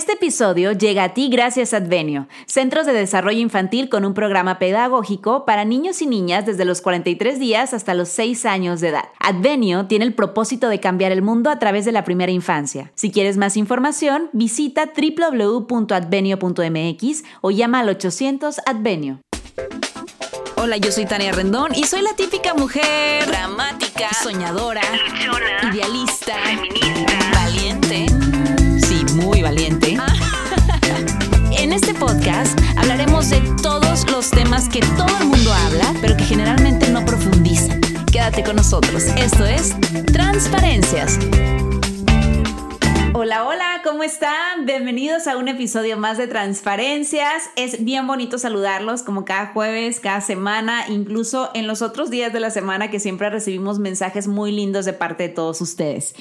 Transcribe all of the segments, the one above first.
Este episodio llega a ti gracias a Advenio, Centros de Desarrollo Infantil con un programa pedagógico para niños y niñas desde los 43 días hasta los 6 años de edad. Advenio tiene el propósito de cambiar el mundo a través de la primera infancia. Si quieres más información, visita www.advenio.mx o llama al 800 Advenio. Hola, yo soy Tania Rendón y soy la típica mujer dramática, soñadora, idealista, feminista, muy valiente. En este podcast hablaremos de todos los temas que todo el mundo habla, pero que generalmente no profundizan. Quédate con nosotros. Esto es Transparencias. Hola, hola, ¿cómo están? Bienvenidos a un episodio más de Transparencias. Es bien bonito saludarlos como cada jueves, cada semana, incluso en los otros días de la semana que siempre recibimos mensajes muy lindos de parte de todos ustedes.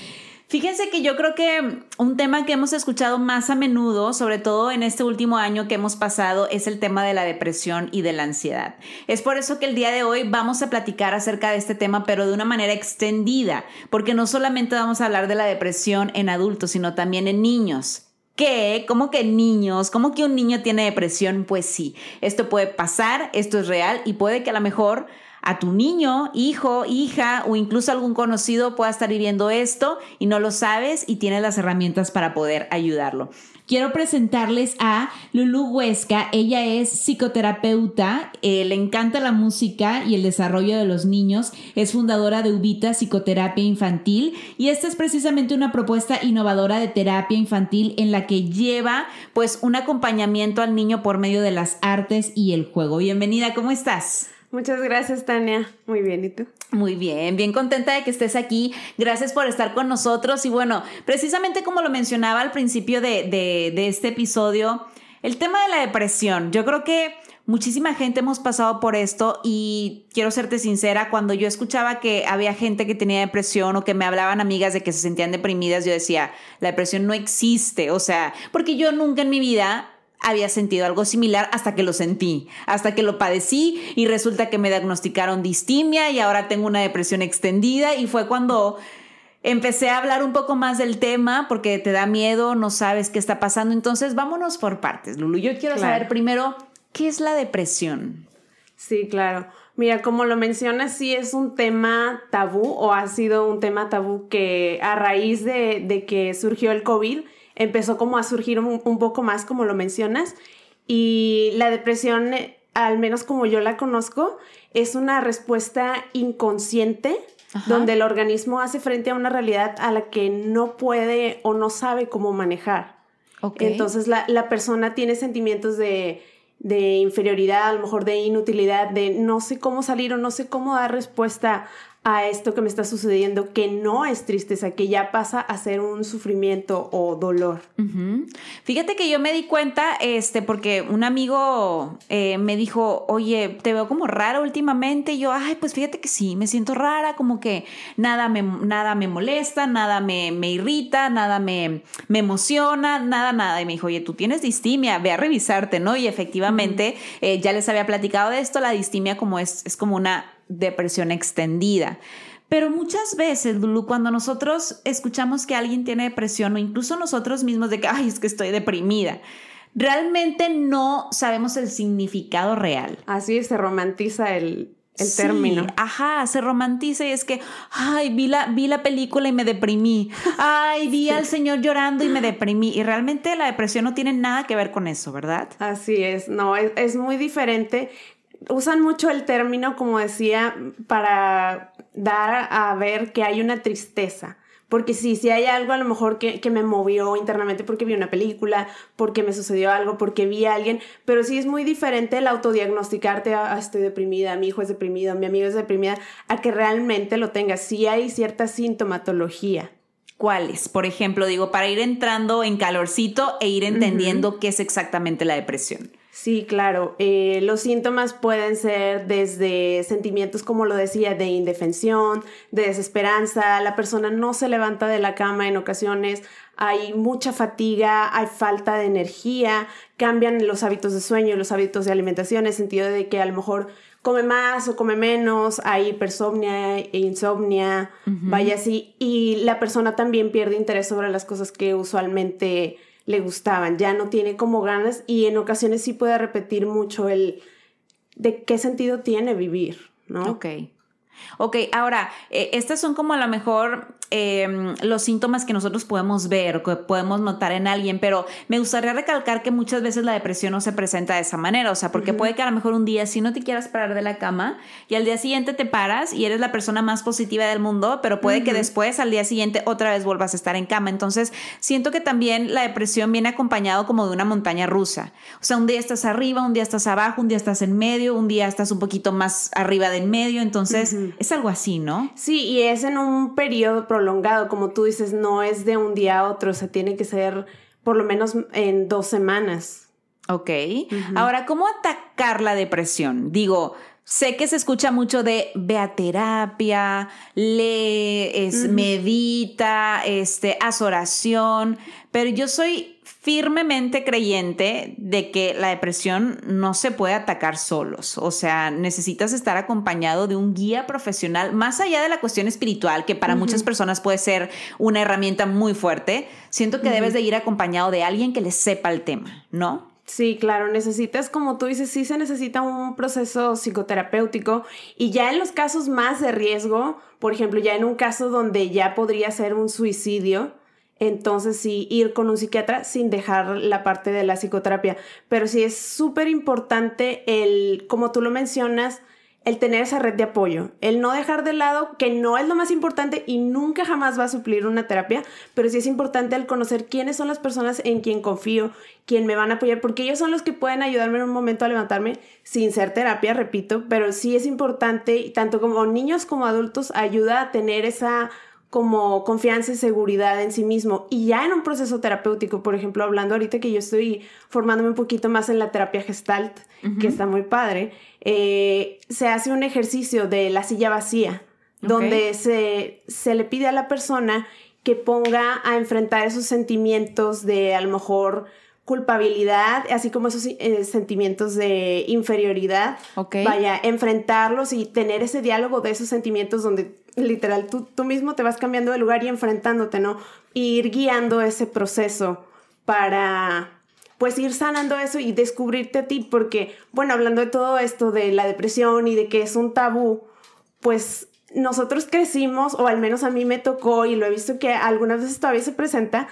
Fíjense que yo creo que un tema que hemos escuchado más a menudo, sobre todo en este último año que hemos pasado, es el tema de la depresión y de la ansiedad. Es por eso que el día de hoy vamos a platicar acerca de este tema, pero de una manera extendida, porque no solamente vamos a hablar de la depresión en adultos, sino también en niños. ¿Qué? ¿Cómo que niños? ¿Cómo que un niño tiene depresión? Pues sí, esto puede pasar, esto es real y puede que a lo mejor a tu niño, hijo, hija o incluso algún conocido pueda estar viviendo esto y no lo sabes y tienes las herramientas para poder ayudarlo. Quiero presentarles a Lulu Huesca. Ella es psicoterapeuta, eh, le encanta la música y el desarrollo de los niños. Es fundadora de Ubita Psicoterapia Infantil y esta es precisamente una propuesta innovadora de terapia infantil en la que lleva pues un acompañamiento al niño por medio de las artes y el juego. Bienvenida, ¿cómo estás? Muchas gracias, Tania. Muy bien, ¿y tú? Muy bien, bien contenta de que estés aquí. Gracias por estar con nosotros. Y bueno, precisamente como lo mencionaba al principio de, de, este episodio, el tema de la depresión. Yo creo que muchísima gente hemos pasado por esto y quiero serte sincera, cuando yo escuchaba que había gente que tenía depresión o que me hablaban amigas de que se sentían deprimidas, yo decía, la depresión no existe. O sea, porque yo nunca en mi vida había sentido algo similar hasta que lo sentí, hasta que lo padecí y resulta que me diagnosticaron distimia y ahora tengo una depresión extendida y fue cuando empecé a hablar un poco más del tema porque te da miedo, no sabes qué está pasando. Entonces, vámonos por partes, Lulu. Yo quiero saber primero, ¿qué es la depresión? Sí, claro. Mira, como lo mencionas, sí es un tema tabú o ha sido un tema tabú que a raíz de, de que surgió el COVID, empezó como a surgir un, poco más, como lo mencionas, y la depresión, al menos como yo la conozco, es una respuesta inconsciente donde el organismo hace frente a una realidad a la que no puede o no sabe cómo manejar. Entonces la, la, persona tiene sentimientos de, de, inferioridad, a lo mejor de inutilidad, de no sé cómo salir o no sé cómo dar respuesta a esto que me está sucediendo, que no es tristeza, que ya pasa a ser un sufrimiento o dolor. Fíjate que yo me di cuenta, este, porque un amigo eh, me dijo, oye, te veo como rara últimamente. Y yo, ay, pues fíjate que sí, me siento rara, como que nada me, nada me molesta, nada me, me irrita, nada me, me, emociona, nada, nada. Y me dijo, oye, tú tienes distimia, ve a revisarte, ¿no? Y efectivamente, eh, ya les había platicado de esto, la distimia como es, es como una depresión extendida. Pero muchas veces, Lulu, cuando nosotros escuchamos que alguien tiene depresión o incluso nosotros mismos de que, ay, es que estoy deprimida, realmente no sabemos el significado real. Así se romantiza el, el término. Ajá, se romantiza y es que, ay, vi la, vi la película y me deprimí. Ay, vi al señor llorando y me deprimí. Y realmente la depresión no tiene nada que ver con eso, ¿verdad? Así es, no, es, es muy diferente usan mucho el término, como decía, para dar a ver que hay una tristeza. Porque sí, si hay algo a lo mejor que, me movió internamente porque vi una película, porque me sucedió algo, porque vi a alguien, pero sí es muy diferente el autodiagnosticarte, ah, estoy deprimida, mi hijo es deprimido, mi amigo es deprimida, a que realmente lo tengas. Sí hay cierta sintomatología. ¿Cuáles? Por ejemplo, digo, para ir entrando en calorcito e ir entendiendo qué es exactamente la depresión. Sí, claro. Eh, los síntomas pueden ser desde sentimientos, como lo decía, de indefensión, de desesperanza, la persona no se levanta de la cama en ocasiones, hay mucha fatiga, hay falta de energía, cambian los hábitos de sueño los hábitos de alimentación, en el sentido de que a lo mejor come más o come menos, hay hipersomnia e insomnia, vaya así, y la persona también pierde interés sobre las cosas que usualmente le gustaban, ya no tiene como ganas y en ocasiones sí puede repetir mucho el de qué sentido tiene vivir, ¿no? Ok. Ok, ahora, eh, estas son como a lo mejor Em, los síntomas que nosotros podemos ver, que podemos notar en alguien, pero me gustaría recalcar que muchas veces la depresión no se presenta de esa manera, o sea, porque puede que a lo mejor un día sí no te quieras parar de la cama y al día siguiente te paras y eres la persona más positiva del mundo, pero puede que después al día siguiente otra vez vuelvas a estar en cama. Entonces, siento que también la depresión viene acompañado como de una montaña rusa. O sea, un día estás arriba, un día estás abajo, un día estás en medio, un día estás un poquito más arriba del medio, entonces es algo así, ¿no? Sí, y es en un periodo prolongado, como tú dices, no es de un día a otro, o sea, tiene que ser por lo menos en dos semanas. Ok. Ahora, ¿cómo atacar la depresión? Digo, sé que se escucha mucho de ve a terapia, lee, medita, este, haz oración, pero yo soy firmemente creyente de que la depresión no se puede atacar solos. O sea, necesitas estar acompañado de un guía profesional, más allá de la cuestión espiritual, que para muchas personas puede ser una herramienta muy fuerte. Siento que debes de ir acompañado de alguien que le sepa el tema, ¿no? Sí, claro, necesitas, como tú dices, sí se necesita un proceso psicoterapéutico y ya en los casos más de riesgo, por ejemplo, ya en un caso donde ya podría ser un suicidio, entonces sí ir con un psiquiatra sin dejar la parte de la psicoterapia. Pero sí es súper importante el, como tú lo mencionas, el tener esa red de apoyo, el no dejar de lado, que no es lo más importante y nunca jamás va a suplir una terapia, pero sí es importante el conocer quiénes son las personas en quien confío, quien me van a apoyar, porque ellos son los que pueden ayudarme en un momento a levantarme sin ser terapia, repito, pero sí es importante, tanto como niños como adultos, ayuda a tener esa como confianza y seguridad en sí mismo. Y ya en un proceso terapéutico, por ejemplo, hablando ahorita que yo estoy formándome un poquito más en la terapia gestalt, que está muy padre, eh, se hace un ejercicio de la silla vacía, donde se, se le pide a la persona que ponga a enfrentar esos sentimientos de a lo mejor culpabilidad, así como esos eh, sentimientos de inferioridad. Vaya, enfrentarlos y tener ese diálogo de esos sentimientos donde literal tú, tú mismo te vas cambiando de lugar y enfrentándote, ¿no? ir guiando ese proceso para pues ir sanando eso y descubrirte a ti, porque, bueno, hablando de todo esto de la depresión y de que es un tabú, pues nosotros crecimos, o al menos a mí me tocó, y lo he visto que algunas veces todavía se presenta,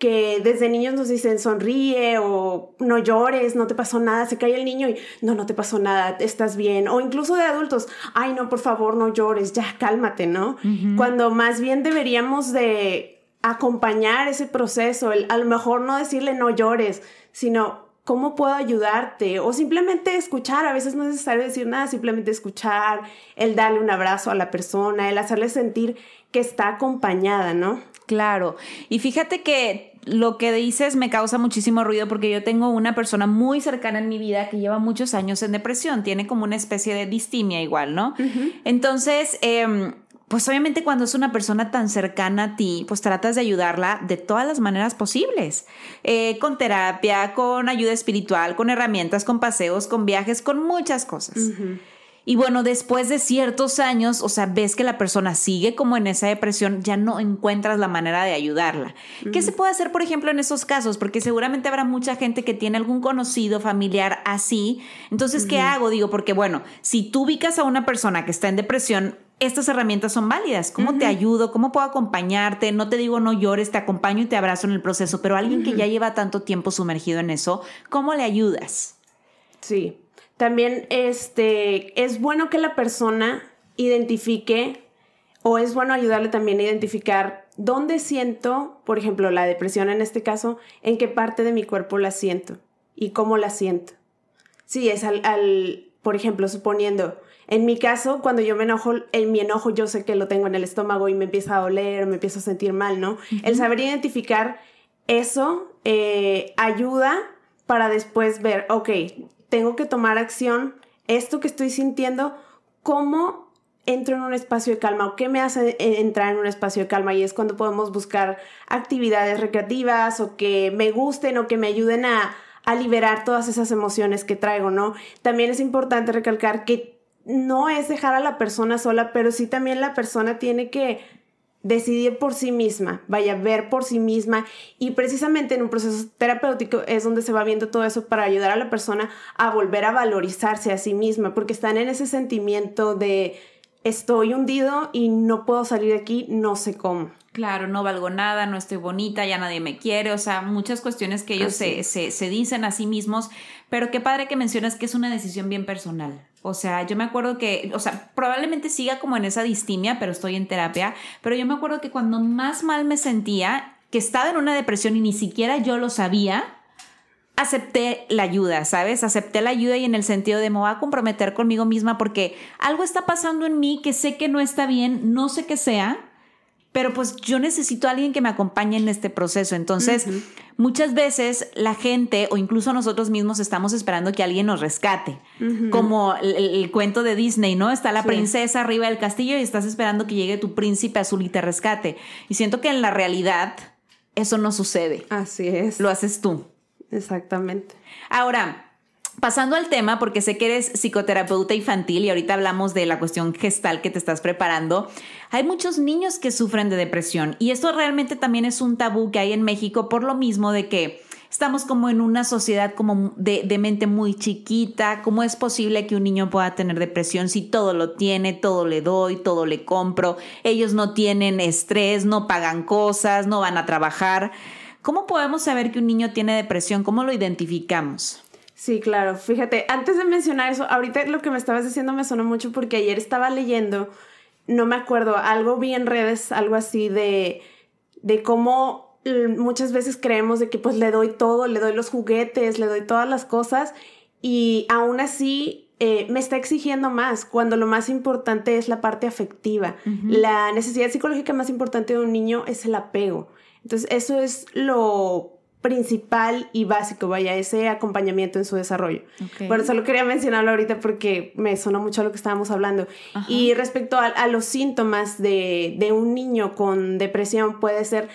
que desde niños nos dicen sonríe o no llores, no te pasó nada, se cae el niño y no, no te pasó nada, estás bien. O incluso de adultos, ay no, por favor, no llores, ya cálmate, ¿no? Cuando más bien deberíamos de acompañar ese proceso, a lo mejor no decirle no llores, sino cómo puedo ayudarte o simplemente escuchar, a veces no es necesario decir nada, simplemente escuchar, el darle un abrazo a la persona, el hacerle sentir que está acompañada, ¿no? Claro, y fíjate que lo que dices me causa muchísimo ruido porque yo tengo una persona muy cercana en mi vida que lleva muchos años en depresión, tiene como una especie de distimia igual, ¿no? Entonces, em, pues obviamente cuando es una persona tan cercana a ti, pues tratas de ayudarla de todas las maneras posibles, eh, con terapia, con ayuda espiritual, con herramientas, con paseos, con viajes, con muchas cosas. Y bueno, después de ciertos años, o sea, ves que la persona sigue como en esa depresión, ya no encuentras la manera de ayudarla. ¿Qué se puede hacer, por ejemplo, en esos casos? Porque seguramente habrá mucha gente que tiene algún conocido familiar así. Entonces, ¿qué hago? Digo, porque bueno, si tú ubicas a una persona que está en depresión, estas herramientas son válidas. ¿Cómo te ayudo? ¿Cómo puedo acompañarte? No te digo no llores, te acompaño y te abrazo en el proceso, pero alguien que ya lleva tanto tiempo sumergido en eso, ¿cómo le ayudas? Sí, también este, es bueno que la persona identifique o es bueno ayudarle también a identificar dónde siento, por ejemplo, la depresión en este caso, en qué parte de mi cuerpo la siento y cómo la siento. Sí, es al, por ejemplo, suponiendo, en mi caso, cuando yo me enojo, en mi enojo yo sé que lo tengo en el estómago y me empieza a doler, me empiezo a sentir mal, ¿no? El saber identificar eso eh, ayuda para después ver, ok, tengo que tomar acción, esto que estoy sintiendo, ¿cómo entro en un espacio de calma o qué me hace entrar en un espacio de calma? Y es cuando podemos buscar actividades recreativas o que me gusten o que me ayuden a, a liberar todas esas emociones que traigo, ¿no? También es importante recalcar que no es dejar a la persona sola, pero sí también la persona tiene que decidir por sí misma, vaya a ver por sí misma y precisamente en un proceso terapéutico es donde se va viendo todo eso para ayudar a la persona a volver a valorizarse a sí misma, porque están en ese sentimiento de estoy hundido y no puedo salir de aquí, no sé cómo. Claro, no valgo nada, no estoy bonita, ya nadie me quiere, o sea, muchas cuestiones que ellos se, se, se, dicen a sí mismos, pero qué padre que mencionas que es una decisión bien personal. O sea, yo me acuerdo que, o sea, probablemente siga como en esa distimia, pero estoy en terapia, pero yo me acuerdo que cuando más mal me sentía, que estaba en una depresión y ni siquiera yo lo sabía, acepté la ayuda, ¿sabes? Acepté la ayuda y en el sentido de me voy a comprometer conmigo misma porque algo está pasando en mí que sé que no está bien, no sé qué sea, pero pues yo necesito a alguien que me acompañe en este proceso. Entonces, muchas veces la gente o incluso nosotros mismos estamos esperando que alguien nos rescate, como el, cuento de Disney, ¿no? Está la princesa arriba del castillo y estás esperando que llegue tu príncipe azul y te rescate. Y siento que en la realidad eso no sucede. Así es. Lo haces tú. Exactamente. Ahora, Pasando al tema, porque sé que eres psicoterapeuta infantil y ahorita hablamos de la cuestión gestal que te estás preparando, hay muchos niños que sufren de depresión y esto realmente también es un tabú que hay en México por lo mismo de que estamos como en una sociedad como de, de, mente muy chiquita. ¿Cómo es posible que un niño pueda tener depresión si todo lo tiene, todo le doy, todo le compro? Ellos no tienen estrés, no pagan cosas, no van a trabajar. ¿Cómo podemos saber que un niño tiene depresión? ¿Cómo lo identificamos? Sí, claro. Fíjate, antes de mencionar eso, ahorita lo que me estabas diciendo me sonó mucho porque ayer estaba leyendo, no me acuerdo, algo vi en redes, algo así de, de cómo muchas veces creemos de que pues le doy todo, le doy los juguetes, le doy todas las cosas y aún así eh, me está exigiendo más, cuando lo más importante es la parte afectiva. La necesidad psicológica más importante de un niño es el apego. Entonces, eso es lo principal y básico, vaya, ese acompañamiento en su desarrollo. Por eso lo quería mencionarlo ahorita porque me sonó mucho lo que estábamos hablando. Y respecto a, los síntomas de, de, un niño con depresión, puede ser,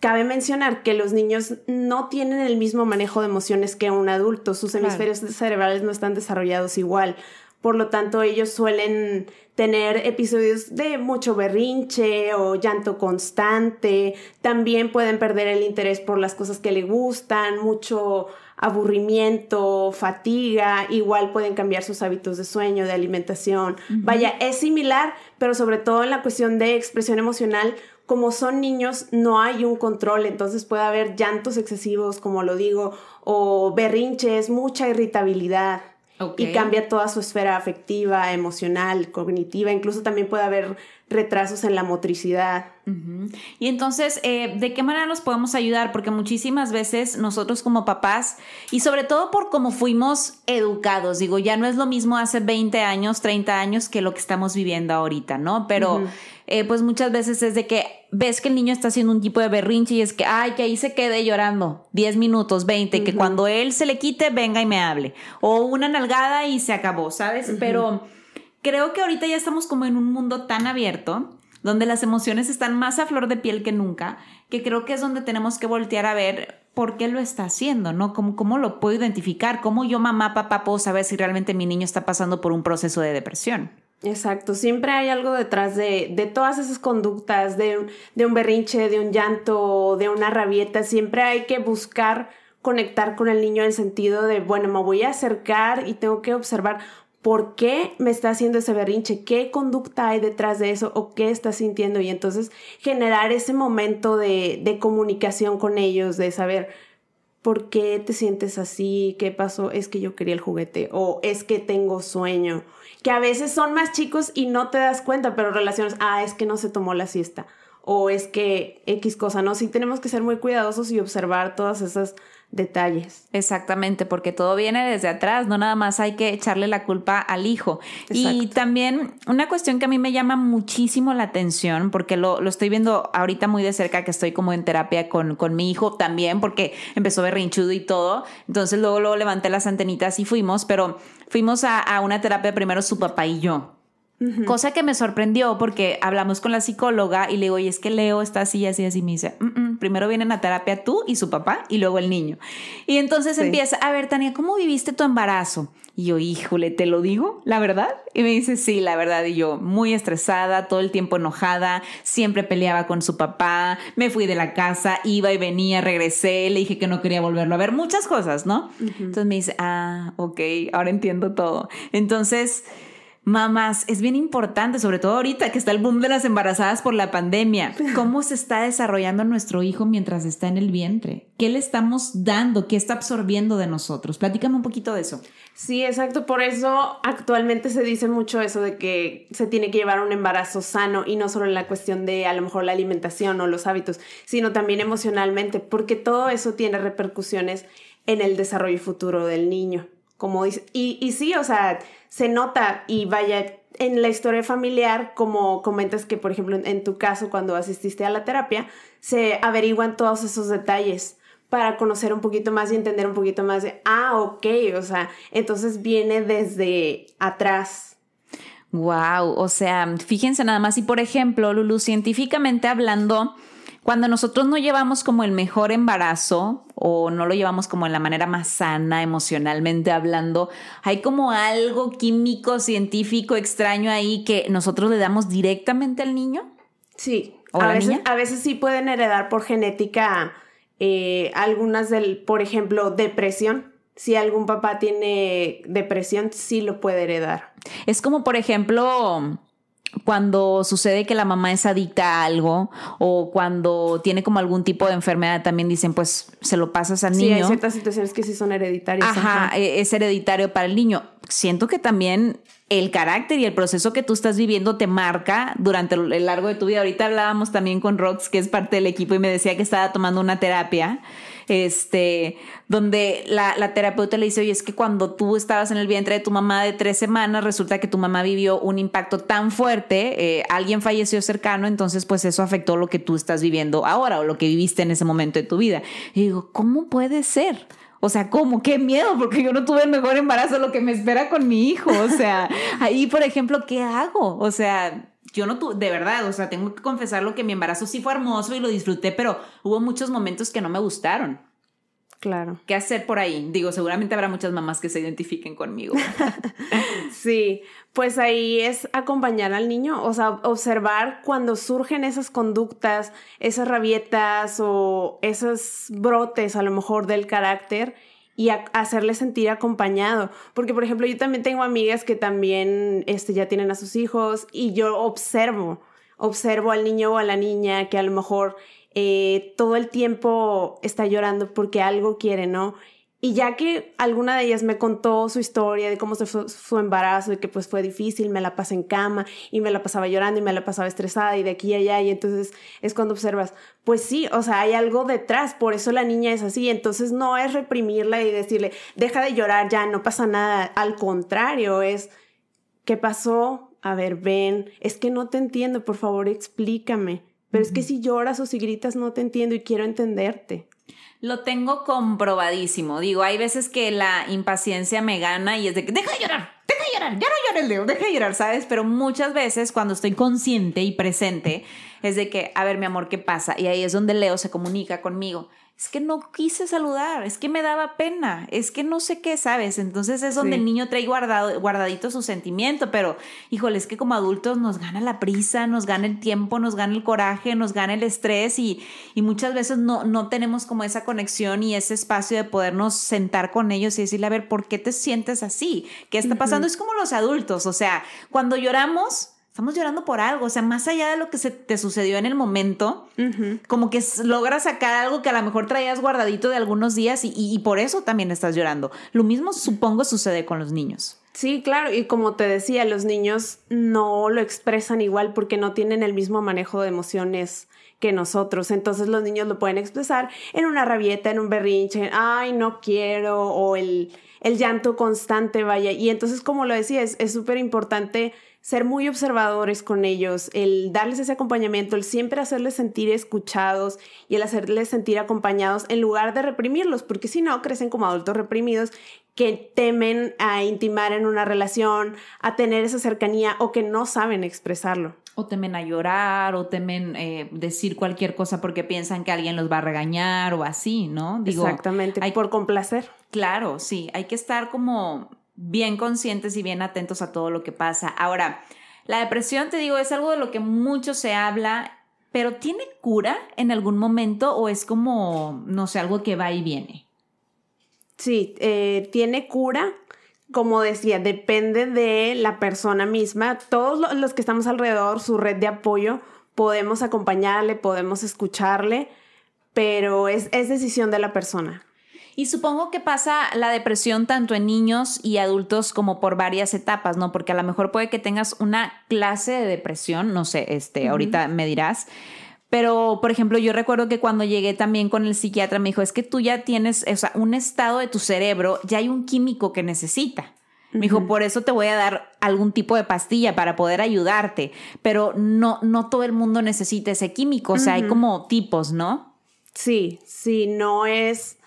cabe mencionar que los niños no tienen el mismo manejo de emociones que un adulto, sus hemisferios cerebrales no están desarrollados igual. Por lo tanto, ellos suelen tener episodios de mucho berrinche o llanto constante. También pueden perder el interés por las cosas que le gustan, mucho aburrimiento, fatiga, igual pueden cambiar sus hábitos de sueño, de alimentación. Vaya, es similar, pero sobre todo en la cuestión de expresión emocional, como son niños, no hay un control, entonces puede haber llantos excesivos, como lo digo, o berrinches, mucha irritabilidad. Y cambia toda su esfera afectiva, emocional, cognitiva, incluso también puede haber retrasos en la motricidad. Y entonces, eh, ¿de qué manera nos podemos ayudar? Porque muchísimas veces nosotros como papás, y sobre todo por cómo fuimos educados, digo, ya no es lo mismo hace 20 años, 30 años que lo que estamos viviendo ahorita, ¿no? Pero... Eh, pues muchas veces es de que ves que el niño está haciendo un tipo de berrinche y es que, ay, que ahí se quede llorando 10 minutos, 20, que cuando él se le quite, venga y me hable. O una nalgada y se acabó, ¿sabes? Pero creo que ahorita ya estamos como en un mundo tan abierto donde las emociones están más a flor de piel que nunca, que creo que es donde tenemos que voltear a ver por qué lo está haciendo, ¿no? ¿Cómo, cómo lo puedo identificar? ¿Cómo yo, mamá, papá, puedo saber si realmente mi niño está pasando por un proceso de depresión? Exacto, siempre hay algo detrás de, de todas esas conductas, de, de, un berrinche, de un llanto, de una rabieta, siempre hay que buscar conectar con el niño en el sentido de, bueno, me voy a acercar y tengo que observar por qué me está haciendo ese berrinche, qué conducta hay detrás de eso o qué está sintiendo y entonces generar ese momento de, de comunicación con ellos, de saber, ¿por qué te sientes así? ¿Qué pasó? Es que yo quería el juguete o es que tengo sueño que a veces son más chicos y no te das cuenta, pero relaciones, ah, es que no se tomó la siesta o es que X cosa, ¿no? Sí tenemos que ser muy cuidadosos y observar todas esas detalles. Exactamente, porque todo viene desde atrás, no nada más hay que echarle la culpa al hijo. Y también una cuestión que a mí me llama muchísimo la atención, porque lo, lo, estoy viendo ahorita muy de cerca, que estoy como en terapia con, con mi hijo también, porque empezó berrinchudo y todo, entonces luego, luego levanté las antenitas y fuimos, pero fuimos a, a una terapia primero su papá y yo. Cosa que me sorprendió porque hablamos con la psicóloga y le digo, oye, es que Leo está así, así, así. Me dice, primero vienen a terapia tú y su papá y luego el niño. Y entonces empieza, a ver, Tania, ¿cómo viviste tu embarazo? Y yo, híjole, ¿te lo digo? ¿La verdad? Y me dice, sí, la verdad. Y yo, muy estresada, todo el tiempo enojada, siempre peleaba con su papá, me fui de la casa, iba y venía, regresé, le dije que no quería volverlo a ver, muchas cosas, ¿no? Entonces me dice, ah, ok, ahora entiendo todo. Entonces Mamás, es bien importante, sobre todo ahorita que está el boom de las embarazadas por la pandemia, cómo se está desarrollando nuestro hijo mientras está en el vientre. ¿Qué le estamos dando? ¿Qué está absorbiendo de nosotros? Platícame un poquito de eso. Sí, exacto. Por eso actualmente se dice mucho eso de que se tiene que llevar un embarazo sano y no solo en la cuestión de a lo mejor la alimentación o los hábitos, sino también emocionalmente, porque todo eso tiene repercusiones en el desarrollo futuro del niño como dice, y, y sí, o sea, se nota y vaya, en la historia familiar, como comentas que, por ejemplo, en, tu caso, cuando asististe a la terapia, se averiguan todos esos detalles para conocer un poquito más y entender un poquito más de, ah, ok, o sea, entonces viene desde atrás. Wow, o sea, fíjense nada más, y por ejemplo, Lulu, científicamente hablando, cuando nosotros no llevamos como el mejor embarazo o no lo llevamos como en la manera más sana emocionalmente hablando, hay como algo químico, científico, extraño ahí que nosotros le damos directamente al niño. Sí, ¿O a, veces, a veces sí pueden heredar por genética eh, algunas del, por ejemplo, depresión. Si algún papá tiene depresión, sí lo puede heredar. Es como, por ejemplo, cuando sucede que la mamá es adicta a algo o cuando tiene como algún tipo de enfermedad, también dicen, pues se lo pasas al niño. Sí, hay ciertas situaciones que sí son hereditarias. Ajá, e, es hereditario para el niño. Siento que también el carácter y el proceso que tú estás viviendo te marca durante el largo de tu vida. Ahorita hablábamos también con Rox, que es parte del equipo, y me decía que estaba tomando una terapia este, donde la, terapeuta le dice, oye, es que cuando tú estabas en el vientre de tu mamá de tres semanas, resulta que tu mamá vivió un impacto tan fuerte, eh, alguien falleció cercano, entonces pues eso afectó lo que tú estás viviendo ahora o lo que viviste en ese momento de tu vida. Y digo, ¿cómo puede ser? O sea, ¿cómo? Qué miedo, porque yo no tuve el mejor embarazo, lo que me espera con mi hijo. O sea, ahí, por ejemplo, ¿qué hago? O sea, yo no tuve, de verdad, o sea, tengo que confesar lo que mi embarazo sí fue hermoso y lo disfruté, pero hubo muchos momentos que no me gustaron. Claro. ¿Qué hacer por ahí? Digo, seguramente habrá muchas mamás que se identifiquen conmigo. sí, pues ahí es acompañar al niño, o sea, observar cuando surgen esas conductas, esas rabietas o esos brotes a lo mejor del carácter y hacerle sentir acompañado. Porque, por ejemplo, yo también tengo amigas que también este, ya tienen a sus hijos y yo observo, observo al niño o a la niña que a lo mejor eh, todo el tiempo está llorando porque algo quiere, ¿no? Y ya que alguna de ellas me contó su historia de cómo se fue su embarazo y que pues fue difícil, me la pasé en cama y me la pasaba llorando y me la pasaba estresada y de aquí a allá y entonces es cuando observas, pues sí, o sea, hay algo detrás, por eso la niña es así, entonces no es reprimirla y decirle, deja de llorar ya, no pasa nada, al contrario, es, ¿qué pasó? A ver, ven, es que no te entiendo, por favor explícame, pero es que si lloras o si gritas no te entiendo y quiero entenderte. Lo tengo comprobadísimo. Digo, hay veces que la impaciencia me gana y es de que deja de llorar, deja de llorar, ya no llores, Leo, deja de llorar, ¿sabes? Pero muchas veces cuando estoy consciente y presente es de que, a ver, mi amor, ¿qué pasa? Y ahí es donde Leo se comunica conmigo es que no quise saludar, es que me daba pena, es que no sé qué, ¿sabes? Entonces es donde el niño trae guardado, guardadito su sentimiento, pero híjole, es que como adultos nos gana la prisa, nos gana el tiempo, nos gana el coraje, nos gana el estrés y, y muchas veces no, no tenemos como esa conexión y ese espacio de podernos sentar con ellos y decirle, a ver, ¿por qué te sientes así? ¿Qué está pasando? Es como los adultos, o sea, cuando lloramos estamos llorando por algo, o sea, más allá de lo que se te sucedió en el momento, como que logras sacar algo que a lo mejor traías guardadito de algunos días y, por eso también estás llorando. Lo mismo supongo sucede con los niños. Sí, claro, y como te decía, los niños no lo expresan igual porque no tienen el mismo manejo de emociones que nosotros. Entonces los niños lo pueden expresar en una rabieta, en un berrinche, ay, no quiero, o el, el llanto constante, vaya. Y entonces, como lo decía, es súper importante ser muy observadores con ellos, el darles ese acompañamiento, el siempre hacerles sentir escuchados y el hacerles sentir acompañados en lugar de reprimirlos, porque si no, crecen como adultos reprimidos que temen a intimar en una relación, a tener esa cercanía o que no saben expresarlo. O temen a llorar, o temen eh, decir cualquier cosa porque piensan que alguien los va a regañar o así, ¿no? Exactamente, hay, por complacer. Claro, sí, hay que estar como bien conscientes y bien atentos a todo lo que pasa. Ahora, la depresión, te digo, es algo de lo que mucho se habla, pero ¿tiene cura en algún momento o es como, no sé, algo que va y viene? Sí, eh, tiene cura. Como decía, depende de la persona misma. Todos los que estamos alrededor, su red de apoyo, podemos acompañarle, podemos escucharle, pero es, es decisión de la persona. Y supongo que pasa la depresión tanto en niños y adultos como por varias etapas, ¿no? Porque a lo mejor puede que tengas una clase de depresión, no sé, este, ahorita me dirás. Pero, por ejemplo, yo recuerdo que cuando llegué también con el psiquiatra me dijo, es que tú ya tienes, o sea, un estado de tu cerebro, ya hay un químico que necesita. Me dijo, por eso te voy a dar algún tipo de pastilla para poder ayudarte, pero no, no todo el mundo necesita ese químico, o sea, hay como tipos, ¿no? Sí, sí, no es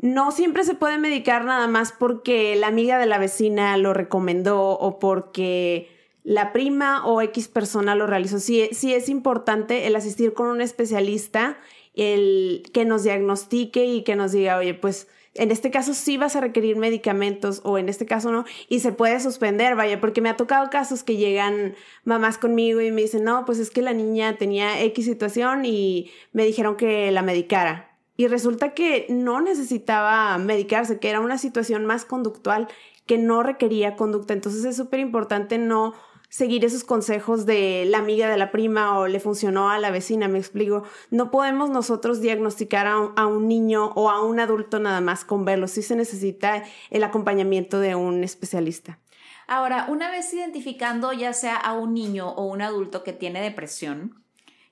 no siempre se puede medicar nada más porque la amiga de la vecina lo recomendó o porque la prima o X persona lo realizó. Sí, sí es importante el asistir con un especialista, el que nos diagnostique y que nos diga, oye, pues en este caso sí vas a requerir medicamentos o en este caso no, y se puede suspender, vaya, porque me ha tocado casos que llegan mamás conmigo y me dicen, no, pues es que la niña tenía X situación y me dijeron que la medicara y resulta que no necesitaba medicarse, que era una situación más conductual que no requería conducta. Entonces es súper importante no seguir esos consejos de la amiga de la prima o le funcionó a la vecina, me explico. No podemos nosotros diagnosticar a un, niño o a un adulto nada más con verlo. Sí se necesita el acompañamiento de un especialista. Ahora, una vez identificando ya sea a un niño o un adulto que tiene depresión,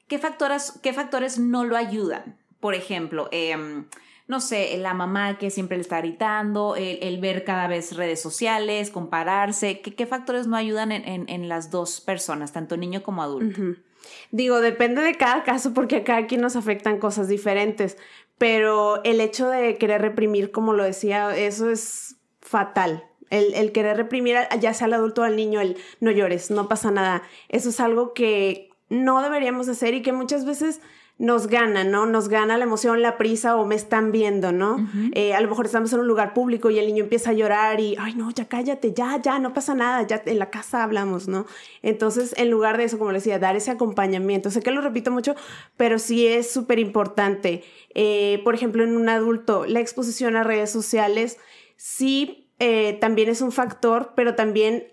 ¿qué factores, qué factores no lo ayudan? Por ejemplo, em, no sé, la mamá que siempre le está gritando, el, ver cada vez redes sociales, compararse, ¿qué, factores no ayudan en, las dos personas, tanto niño como adulto? Digo, depende de cada caso porque a cada quien nos afectan cosas diferentes, pero el hecho de querer reprimir, como lo decía, eso es fatal. El, el querer reprimir, ya sea al adulto o al niño, el no llores, no pasa nada. Eso es algo que no deberíamos hacer y que muchas veces nos gana, ¿no? Nos gana la emoción, la prisa o me están viendo, ¿no? Eh, a lo mejor estamos en un lugar público y el niño empieza a llorar y, ay, no, ya cállate, ya, ya, no pasa nada, ya en la casa hablamos, ¿no? Entonces, en lugar de eso, como les decía, dar ese acompañamiento. Sé que lo repito mucho, pero sí es súper importante. Eh, por ejemplo, en un adulto, la exposición a redes sociales sí eh, también es un factor, pero también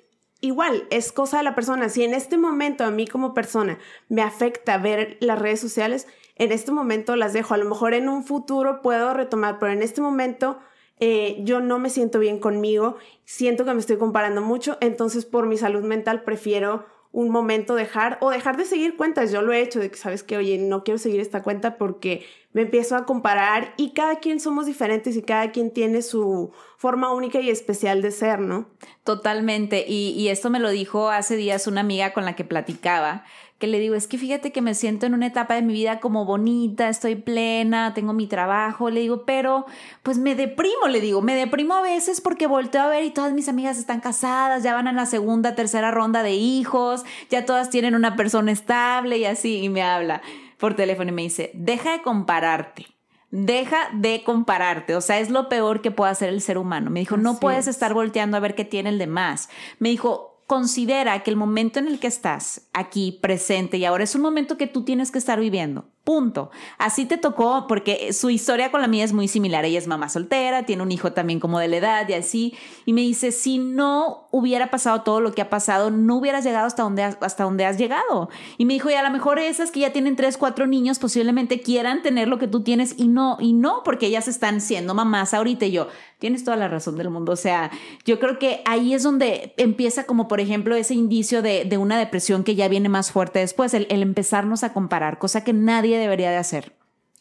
igual, es cosa de la persona. Si en este momento a mí como persona me afecta ver las redes sociales, en este momento las dejo. A lo mejor en un futuro puedo retomar, pero en este momento eh, yo no me siento bien conmigo, siento que me estoy comparando mucho, entonces por mi salud mental prefiero un momento dejar o dejar de seguir cuentas. Yo lo he hecho de que sabes que, oye, no quiero seguir esta cuenta porque me empiezo a comparar y cada quien somos diferentes y cada quien tiene su forma única y especial de ser, ¿no? Totalmente. Y, y esto me lo dijo hace días una amiga con la que platicaba que le digo, es que fíjate que me siento en una etapa de mi vida como bonita, estoy plena, tengo mi trabajo, le digo, pero pues me deprimo, le digo, me deprimo a veces porque volteo a ver y todas mis amigas están casadas, ya van a la segunda, tercera ronda de hijos, ya todas tienen una persona estable y así, y me habla por teléfono y me dice, deja de compararte. Deja de compararte, o sea, es lo peor que puede hacer el ser humano. Me dijo, no puedes estar volteando a ver qué tiene el demás. Me dijo, considera que el momento en el que estás aquí presente y ahora es un momento que tú tienes que estar viviendo. Punto. Así te tocó porque su historia con la mía es muy similar. Ella es mamá soltera, tiene un hijo también como de la edad y así. Y me dice, si no hubiera pasado todo lo que ha pasado, no hubieras llegado hasta donde has, hasta donde has llegado. Y me dijo, y a lo mejor esas que ya tienen tres, cuatro niños posiblemente quieran tener lo que tú tienes y no, y no, porque ellas están siendo mamás ahorita. Y yo, tienes toda la razón del mundo. O sea, yo creo que ahí es donde empieza como, por ejemplo, ese indicio de, una depresión que ya viene más fuerte después, el empezarnos a comparar, cosa que nadie debería de hacer.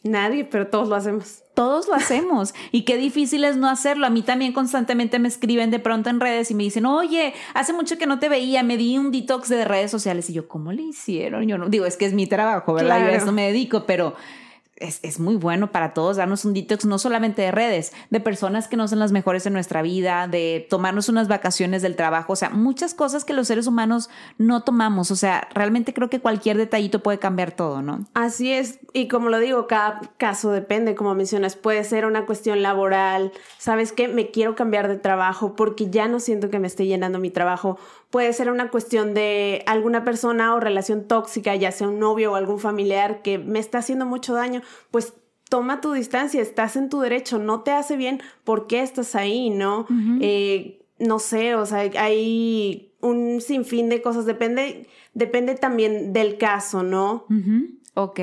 Nadie, pero todos lo hacemos. todos lo hacemos y qué difícil es no hacerlo. A mí también constantemente me escriben de pronto en redes y me dicen, oye, hace mucho que no te veía, me di un detox de redes sociales. Y yo, ¿cómo le hicieron? Yo no digo, es que es mi trabajo, ¿verdad? Yo a eso me dedico, pero es, muy bueno para todos darnos un detox, no solamente de redes, de personas que no son las mejores en nuestra vida, de tomarnos unas vacaciones del trabajo, o sea, muchas cosas que los seres humanos no tomamos, o sea, realmente creo que cualquier detallito puede cambiar todo, ¿no? Así es, y como lo digo, cada caso depende, como mencionas, puede ser una cuestión laboral, ¿sabes qué? Me quiero cambiar de trabajo porque ya no siento que me esté llenando mi trabajo puede ser una cuestión de alguna persona o relación tóxica, ya sea un novio o algún familiar que me está haciendo mucho daño, pues toma tu distancia, estás en tu derecho, no te hace bien, ¿por qué estás ahí? ¿No? Eh, no sé, o sea, hay un sinfín de cosas, depende, depende también del caso, ¿no? Ok,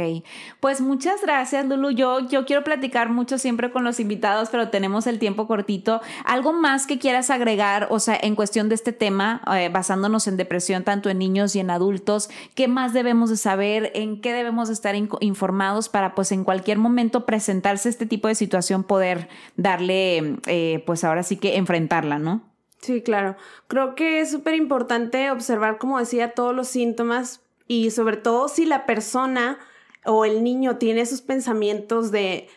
pues muchas gracias Lulu. Yo, yo quiero platicar mucho siempre con los invitados, pero tenemos el tiempo cortito. ¿Algo más que quieras agregar, o sea, en cuestión de este tema, eh, basándonos en depresión tanto en niños y en adultos? ¿Qué más debemos de saber? ¿En qué debemos de estar informados para pues en cualquier momento presentarse este tipo de situación, poder darle, eh, pues ahora sí que enfrentarla, ¿no? Sí, claro. Creo que es súper importante observar, como decía, todos los síntomas y sobre todo si la persona o el niño tiene esos pensamientos de,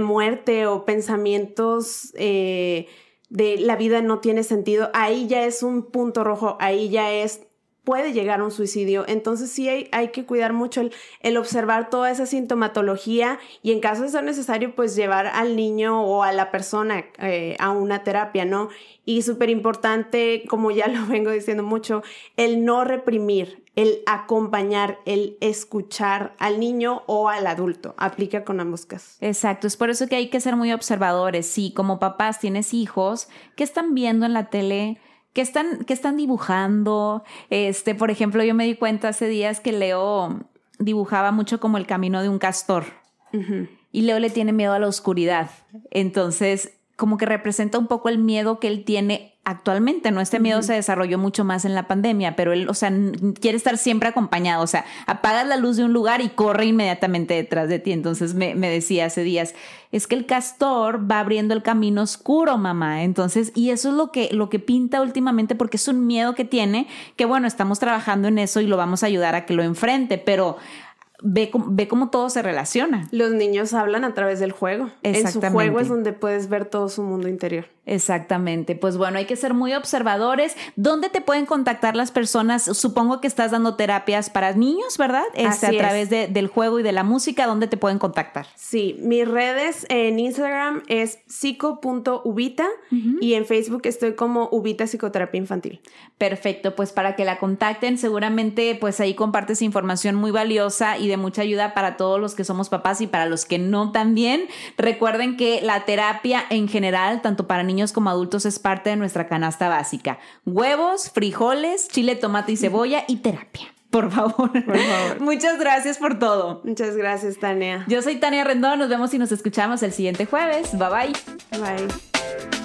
muerte o pensamientos eh, de la vida no tiene sentido, ahí ya es un punto rojo, ahí ya es puede llegar a un suicidio. Entonces sí hay, que cuidar mucho el, observar toda esa sintomatología y en caso de ser necesario, pues llevar al niño o a la persona eh, a una terapia, ¿no? Y súper importante, como ya lo vengo diciendo mucho, el no reprimir, el acompañar, el escuchar al niño o al adulto. Aplica con ambos casos. Exacto, es por eso que hay que ser muy observadores. Si como papás tienes hijos, ¿qué están viendo en la tele? ¿Qué están, están dibujando? Este, por ejemplo, yo me di cuenta hace días que Leo dibujaba mucho como el camino de un castor. Y Leo le tiene miedo a la oscuridad. Entonces, como que representa un poco el miedo que él tiene actualmente, ¿no? Este miedo se desarrolló mucho más en la pandemia, pero él, o sea, quiere estar siempre acompañado, o sea, apagas la luz de un lugar y corre inmediatamente detrás de ti. Entonces me, me decía hace días, es que el castor va abriendo el camino oscuro, mamá. Entonces, y eso es lo que, lo que pinta últimamente porque es un miedo que tiene, que bueno, estamos trabajando en eso y lo vamos a ayudar a que lo enfrente, pero ve, ve cómo todo se relaciona. Los niños hablan a través del juego. En su juego es donde puedes ver todo su mundo interior. Exactamente. Pues bueno, hay que ser muy observadores. ¿Dónde te pueden contactar las personas? Supongo que estás dando terapias para niños, ¿verdad? Este, a través del juego y de la música. ¿Dónde te pueden contactar? Sí, mis redes en Instagram es psico.ubita y en Facebook estoy como Ubita Psicoterapia Infantil. Perfecto, pues para que la contacten, seguramente pues ahí compartes información muy valiosa y de mucha ayuda para todos los que somos papás y para los que no también. Recuerden que la terapia en general, tanto para niños como adultos es parte de nuestra canasta básica. Huevos, frijoles, chile, tomate y cebolla y terapia. Por favor. Por favor. Muchas gracias por todo. Muchas gracias, Tania. Yo soy Tania Rendón. Nos vemos y nos escuchamos el siguiente jueves. Bye bye. Bye.